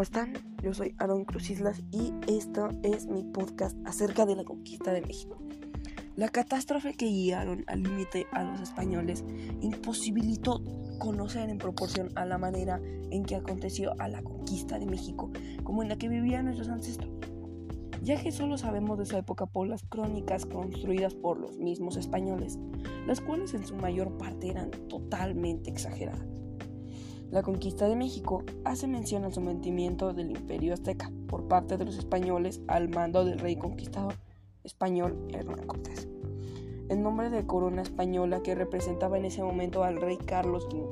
¿cómo están? Yo soy Aaron Cruz Islas y esto es mi podcast acerca de la conquista de México. La catástrofe que guiaron al límite a los españoles imposibilitó conocer en proporción a la manera en que aconteció a la conquista de México como en la que vivían nuestros ancestros, ya que solo sabemos de esa época por las crónicas construidas por los mismos españoles, las cuales en su mayor parte eran totalmente exageradas. La conquista de México hace mención al sometimiento del imperio azteca por parte de los españoles al mando del rey conquistador español Hernán Cortés, en nombre de corona española que representaba en ese momento al rey Carlos V.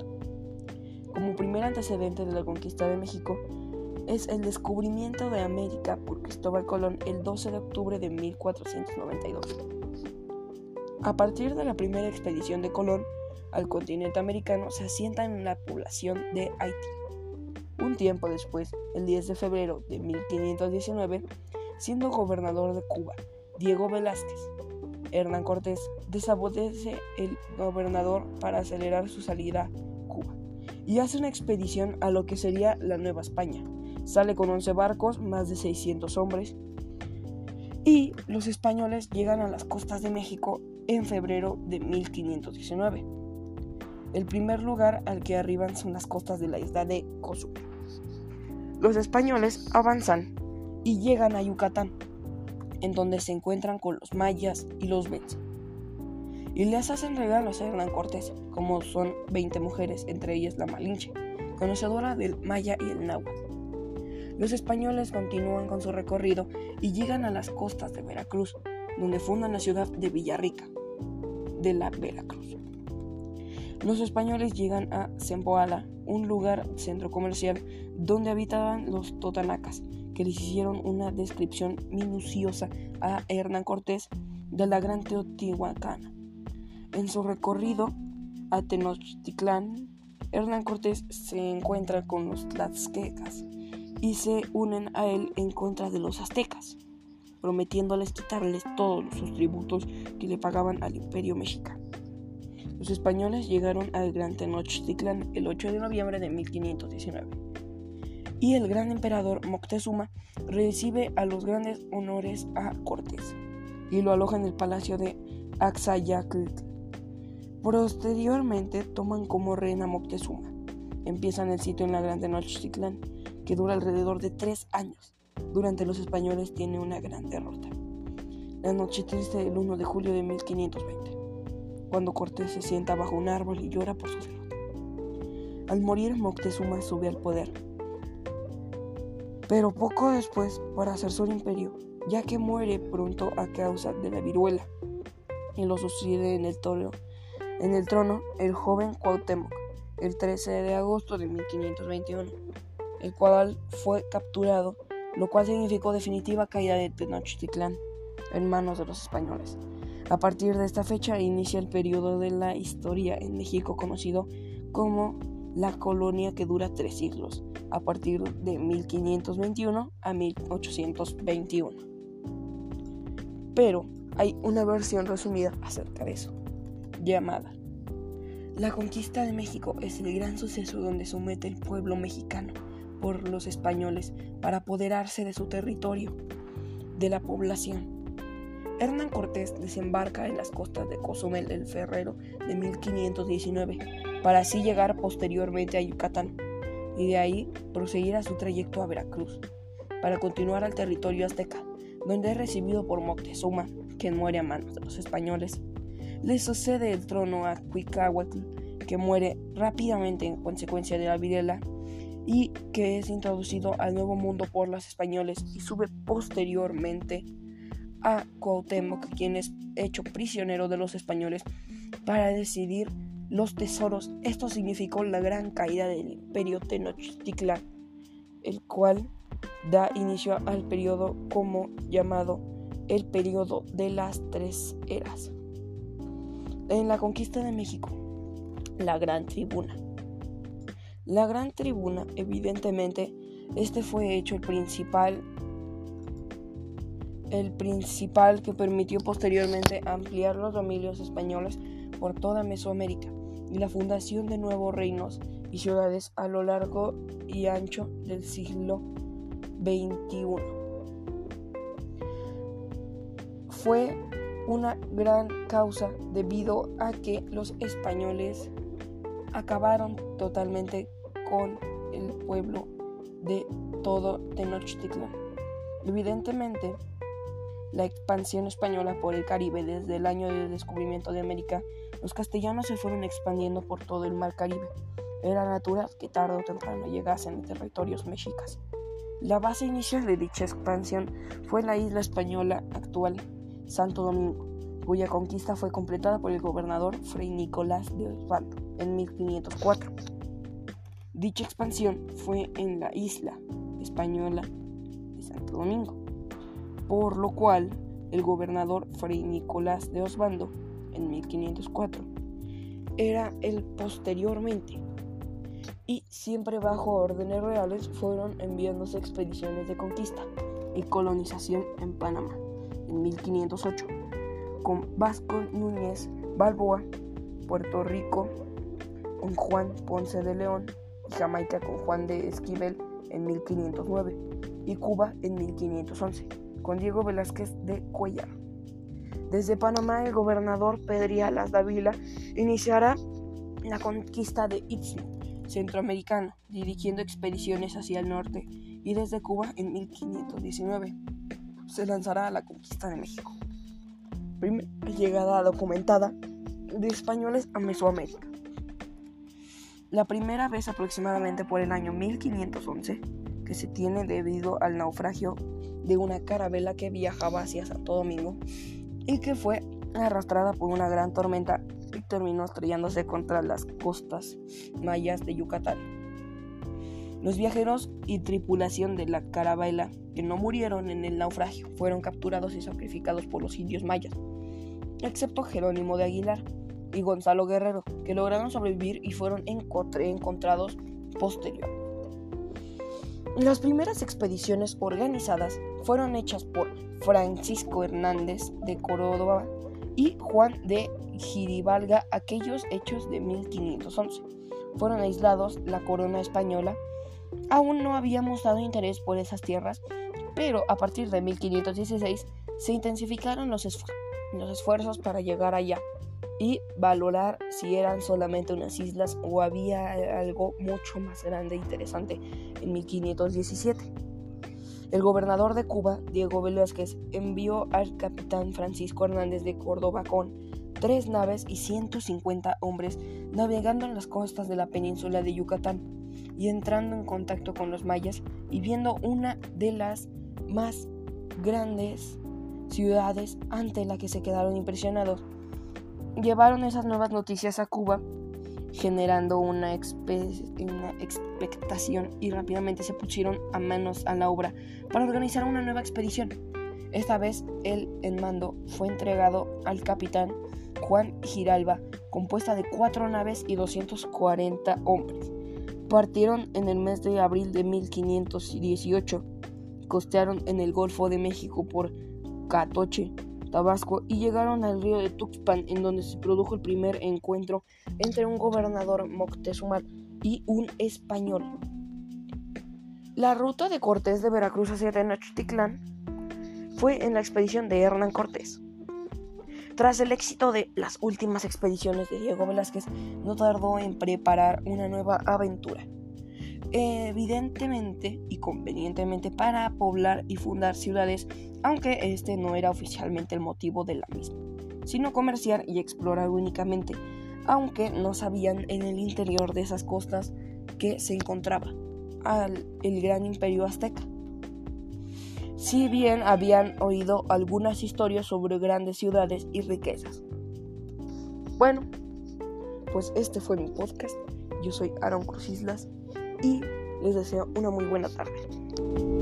Como primer antecedente de la conquista de México es el descubrimiento de América por Cristóbal Colón el 12 de octubre de 1492. A partir de la primera expedición de Colón, al continente americano se asienta en la población de Haití. Un tiempo después, el 10 de febrero de 1519, siendo gobernador de Cuba, Diego Velázquez, Hernán Cortés desaparece el gobernador para acelerar su salida a Cuba y hace una expedición a lo que sería la Nueva España. Sale con 11 barcos, más de 600 hombres, y los españoles llegan a las costas de México en febrero de 1519. El primer lugar al que arriban son las costas de la isla de Cozumel. Los españoles avanzan y llegan a Yucatán, en donde se encuentran con los mayas y los vencen. Y les hacen regalos a Hernán Cortés, como son 20 mujeres, entre ellas la Malinche, conocedora del maya y el náhuatl. Los españoles continúan con su recorrido y llegan a las costas de Veracruz, donde fundan la ciudad de Villarrica, de la Veracruz. Los españoles llegan a Zempoala, un lugar centro comercial donde habitaban los totanacas, que les hicieron una descripción minuciosa a Hernán Cortés de la Gran Teotihuacana. En su recorrido a Tenochtitlán, Hernán Cortés se encuentra con los tlaxquecas y se unen a él en contra de los aztecas, prometiéndoles quitarles todos sus tributos que le pagaban al imperio mexicano. Los españoles llegaron al Gran Tenochtitlán el 8 de noviembre de 1519 y el gran emperador Moctezuma recibe a los grandes honores a Cortés y lo aloja en el palacio de Axayacl. Posteriormente toman como reina Moctezuma. Empiezan el sitio en la Gran Tenochtitlán, que dura alrededor de tres años. Durante los españoles tiene una gran derrota. La noche triste del 1 de julio de 1520 cuando Cortés se sienta bajo un árbol y llora por su derrota. Al morir, Moctezuma sube al poder. Pero poco después, para hacer su imperio, ya que muere pronto a causa de la viruela, y lo sucede en el, trono, en el trono el joven Cuauhtémoc, el 13 de agosto de 1521, el cual fue capturado, lo cual significó definitiva caída de Tenochtitlán en manos de los españoles. A partir de esta fecha inicia el periodo de la historia en México conocido como la colonia que dura tres siglos, a partir de 1521 a 1821. Pero hay una versión resumida acerca de eso, llamada La conquista de México es el gran suceso donde somete el pueblo mexicano por los españoles para apoderarse de su territorio, de la población Hernán Cortés desembarca en las costas de Cozumel el Ferrero de 1519 para así llegar posteriormente a Yucatán y de ahí proseguir a su trayecto a Veracruz para continuar al territorio azteca, donde es recibido por Moctezuma, quien muere a manos de los españoles. Le sucede el trono a Cuicahuatl, que muere rápidamente en consecuencia de la viruela y que es introducido al Nuevo Mundo por los españoles y sube posteriormente a Cuauhtémoc, quien es hecho prisionero de los españoles para decidir los tesoros. Esto significó la gran caída del imperio Tenochtitlán, el cual da inicio al periodo como llamado el periodo de las tres eras. En la conquista de México, la Gran Tribuna. La Gran Tribuna, evidentemente, este fue hecho el principal el principal que permitió posteriormente ampliar los dominios españoles por toda Mesoamérica y la fundación de nuevos reinos y ciudades a lo largo y ancho del siglo XXI. Fue una gran causa debido a que los españoles acabaron totalmente con el pueblo de todo Tenochtitlan. Evidentemente, la expansión española por el Caribe desde el año del descubrimiento de América, los castellanos se fueron expandiendo por todo el mar Caribe. Era natural que tarde o temprano llegasen a territorios mexicas. La base inicial de dicha expansión fue la isla española actual, Santo Domingo, cuya conquista fue completada por el gobernador Fray Nicolás de Osvaldo en 1504. Dicha expansión fue en la isla española de Santo Domingo, por lo cual el gobernador Fray Nicolás de Osvaldo en 1504 era el posteriormente. Y siempre bajo órdenes reales fueron enviándose expediciones de conquista y colonización en Panamá en 1508 con Vasco Núñez Balboa, Puerto Rico con Juan Ponce de León y Jamaica con Juan de Esquivel en 1509 y Cuba en 1511 con Diego Velázquez de Cuellar. Desde Panamá el gobernador Pedrialas Dávila iniciará la conquista de Istmo centroamericano, dirigiendo expediciones hacia el norte, y desde Cuba en 1519 se lanzará a la conquista de México. Primera llegada documentada de españoles a Mesoamérica. La primera vez aproximadamente por el año 1511 que se tiene debido al naufragio de una carabela que viajaba hacia Santo Domingo y que fue arrastrada por una gran tormenta y terminó estrellándose contra las costas mayas de Yucatán. Los viajeros y tripulación de la carabela que no murieron en el naufragio fueron capturados y sacrificados por los indios mayas, excepto Jerónimo de Aguilar y Gonzalo Guerrero, que lograron sobrevivir y fueron encontrados posteriormente. Las primeras expediciones organizadas fueron hechas por Francisco Hernández de Córdoba y Juan de Giribalga aquellos hechos de 1511. Fueron aislados la corona española. Aún no había mostrado interés por esas tierras, pero a partir de 1516 se intensificaron los, los esfuerzos para llegar allá y valorar si eran solamente unas islas o había algo mucho más grande e interesante en 1517. El gobernador de Cuba, Diego Velázquez, envió al capitán Francisco Hernández de Córdoba con tres naves y 150 hombres navegando en las costas de la península de Yucatán y entrando en contacto con los mayas y viendo una de las más grandes ciudades ante la que se quedaron impresionados. Llevaron esas nuevas noticias a Cuba generando una, expectación y rápidamente se pusieron a manos a la obra para organizar una nueva expedición. Esta vez el en mando fue entregado al capitán Juan Giralba, compuesta de cuatro naves y 240 hombres. Partieron en el mes de abril de 1518, costearon en el Golfo de México por Catoche, Tabasco y llegaron al río de Tuxpan en donde se produjo el primer encuentro entre un gobernador Moctezuma y un español. La ruta de Cortés de Veracruz hacia Tenochtitlán fue en la expedición de Hernán Cortés. Tras el éxito de las últimas expediciones de Diego Velázquez, no tardó en preparar una nueva aventura evidentemente y convenientemente para poblar y fundar ciudades, aunque este no era oficialmente el motivo de la misma, sino comerciar y explorar únicamente, aunque no sabían en el interior de esas costas que se encontraba el gran imperio azteca. Si bien habían oído algunas historias sobre grandes ciudades y riquezas. Bueno, pues este fue mi podcast. Yo soy Aaron Cruz Islas y les deseo una muy buena tarde.